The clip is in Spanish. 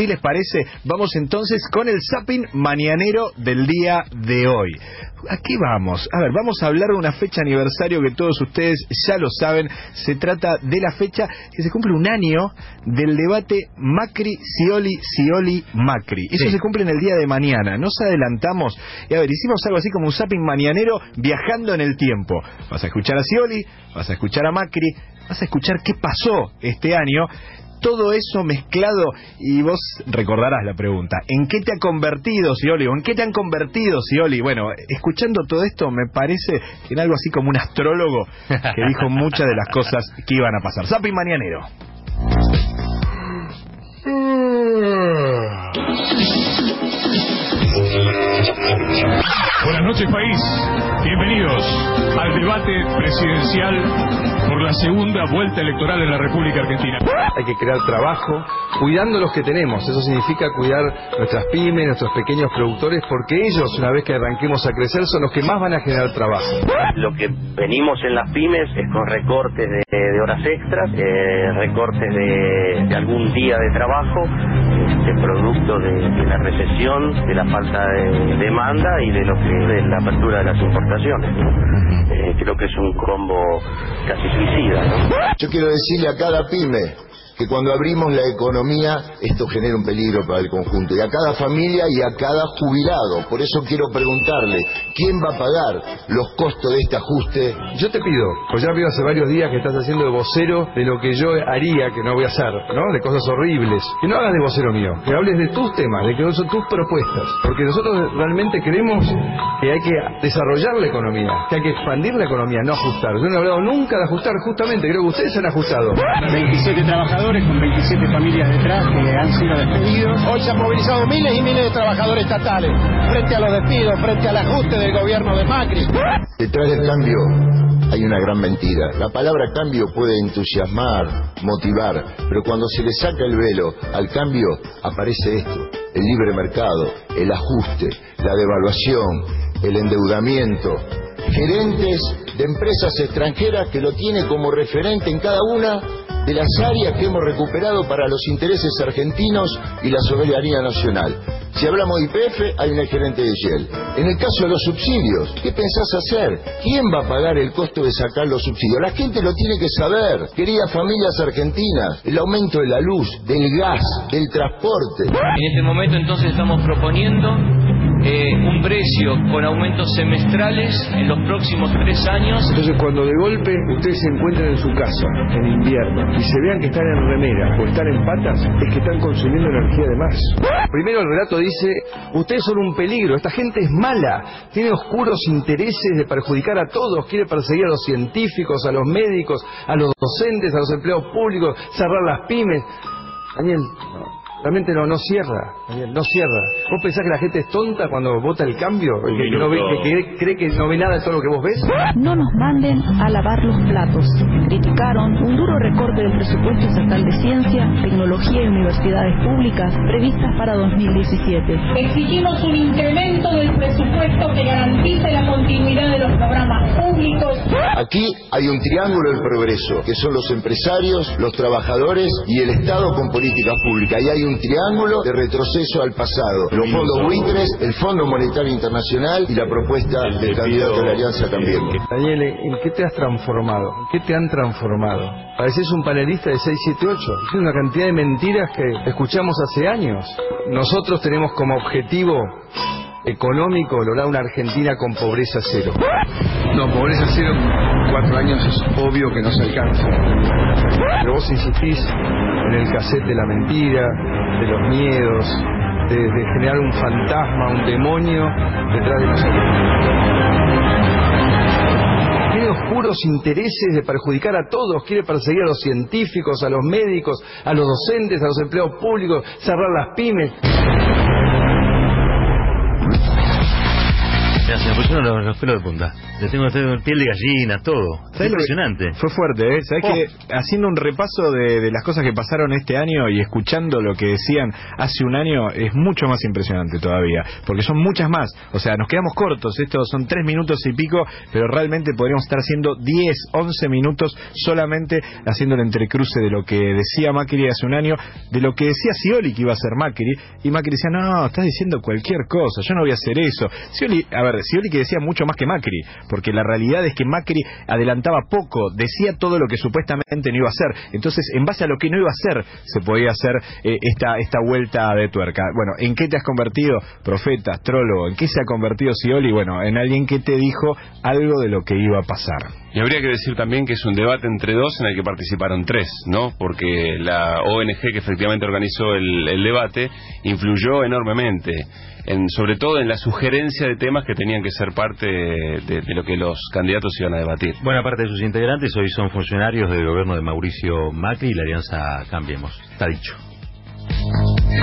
Si les parece, vamos entonces con el zapping mañanero del día de hoy. ¿A qué vamos? A ver, vamos a hablar de una fecha aniversario que todos ustedes ya lo saben. Se trata de la fecha que se cumple un año del debate Macri, Scioli, Scioli, Macri. Eso Sí. se cumple en el día de mañana. Nos adelantamos y a ver, hicimos algo así como un zapping mañanero viajando en el tiempo. Vas a escuchar a Scioli, vas a escuchar a Macri, vas a escuchar qué pasó este año. Todo eso mezclado y vos recordarás la pregunta. ¿En qué te ha convertido, Scioli? ¿O en qué te han convertido, Scioli? Bueno, escuchando todo esto me parece que en algo así como un astrólogo que dijo muchas de las cosas que iban a pasar. Zapping mañanero. Buenas noches país, bienvenidos al debate presidencial por la segunda vuelta electoral en la República Argentina. Hay que crear trabajo, cuidando los que tenemos. Eso significa cuidar nuestras pymes, nuestros pequeños productores, porque ellos, una vez que arranquemos a crecer, son los que más van a generar trabajo. Lo que venimos en las pymes es con recortes de, de horas extras, eh, recortes de, de algún día de trabajo, este, de, de la recesión, de la falta de demanda y de lo que de la apertura de las importaciones. ¿no? Eh, creo que es un combo casi suicida. ¿no? Yo quiero decirle a cada pyme que cuando abrimos la economía esto genera un peligro para el conjunto y a cada familia y a cada jubilado. Por eso quiero preguntarle, ¿quién va a pagar los costos de este ajuste? Yo te pido, pues ya veo hace varios días que estás haciendo de vocero de lo que yo haría, que no voy a hacer, ¿no? De cosas horribles. Que no hagas de vocero mío, que hables de tus temas, de que son tus propuestas. Porque nosotros realmente creemos que hay que desarrollar la economía, que hay que expandir la economía, no ajustar. Yo no he hablado nunca de ajustar, justamente, creo que ustedes han ajustado. 27 trabajadores con 27 familias detrás que han sido despedidos. Hoy se han movilizado miles y miles de trabajadores estatales frente a los despidos, frente al ajuste del gobierno de Macri. Detrás del cambio hay una gran mentira. La palabra cambio puede entusiasmar, motivar, pero cuando se le saca el velo al cambio aparece esto, el libre mercado, el ajuste, la devaluación, el endeudamiento, gerentes de empresas extranjeras que lo tiene como referente en cada una de las áreas que hemos recuperado para los intereses argentinos y la soberanía nacional. Si hablamos de IPF, hay una gerente de Shell. En el caso de los subsidios, ¿qué pensás hacer? ¿Quién va a pagar el costo de sacar los subsidios? La gente lo tiene que saber. Queridas familias argentinas, el aumento de la luz, del gas, del transporte. En este momento entonces estamos proponiendo eh, un precio con aumentos semestrales en los próximos tres años. Entonces cuando de golpe ustedes se encuentren en su casa, en invierno, y se vean que están en remera o están en patas, es que están consumiendo energía de más. Primero el relato dice, ustedes son un peligro, esta gente es mala, tiene oscuros intereses de perjudicar a todos, quiere perseguir a los científicos, a los médicos, a los docentes, a los empleados públicos, cerrar las pymes. Daniel, no, realmente no, no cierra, Daniel, no cierra. ¿Vos pensás que la gente es tonta cuando vota el cambio? ¿Que, no ve- que cree, cree que no ve nada de todo lo que vos ves? No nos manden a lavar los platos. Criticaron un duro recorte del presupuesto estatal de ciencia, tecnología y universidades públicas previstas para 2017. Exigimos un incremento del presupuesto que garantice la Aquí hay un triángulo del progreso, que son los empresarios, los trabajadores y el Estado con políticas públicas. Y hay un triángulo de retroceso al pasado. Los fondos buitres, el Fondo Monetario Internacional y la propuesta del candidato de la Alianza Cambiemos. Daniel, ¿en qué te has transformado? ¿En qué te han transformado? Pareces un panelista de 678. Es una cantidad de mentiras que escuchamos hace años. Nosotros tenemos como objetivo económico lograr una Argentina con pobreza cero. No, pobreza cero, cuatro años es obvio que no se alcanza. Pero vos insistís en el cassette de la mentira, de los miedos, de, generar un fantasma, un demonio detrás de nosotros tiene oscuros intereses de perjudicar a todos, quiere perseguir a los científicos, a los médicos, a los docentes, a los empleados públicos, cerrar las pymes. Mira, se me pusieron los, los pelos de punta. Le tengo, tengo piel de gallina, todo. Es ¿Sabes lo que- impresionante. Fue fuerte, ¿eh? ¿Sabes Oh. que haciendo un repaso de, de las cosas que pasaron este año y escuchando lo que decían hace un año es mucho más impresionante todavía? Porque son muchas más. O sea, nos quedamos cortos. Estos son tres minutos y pico, pero realmente podríamos estar haciendo 10, 11 minutos solamente haciendo el entrecruce de lo que decía Macri hace un año, de lo que decía Scioli que iba a ser Macri. Y Macri decía, no, estás diciendo cualquier cosa, yo no voy a hacer eso. Scioli, a ver, Scioli que decía mucho más que Macri, porque la realidad es que Macri adelantaba poco, decía todo lo que supuestamente no iba a hacer. Entonces, en base a lo que no iba a hacer, se podía hacer eh, esta, esta vuelta de tuerca. Bueno, ¿en qué te has convertido, profeta, astrólogo? ¿En qué se ha convertido Scioli? Bueno, en alguien que te dijo algo de lo que iba a pasar. Y habría que decir también que es un debate entre dos en el que participaron tres, ¿no? Porque la ONG que efectivamente organizó el debate influyó enormemente, en, sobre todo en la sugerencia de temas que tenían que ser parte de, de lo que los candidatos iban a debatir. Buena parte de sus integrantes hoy son funcionarios del gobierno de Mauricio Macri y la alianza Cambiemos. Está dicho.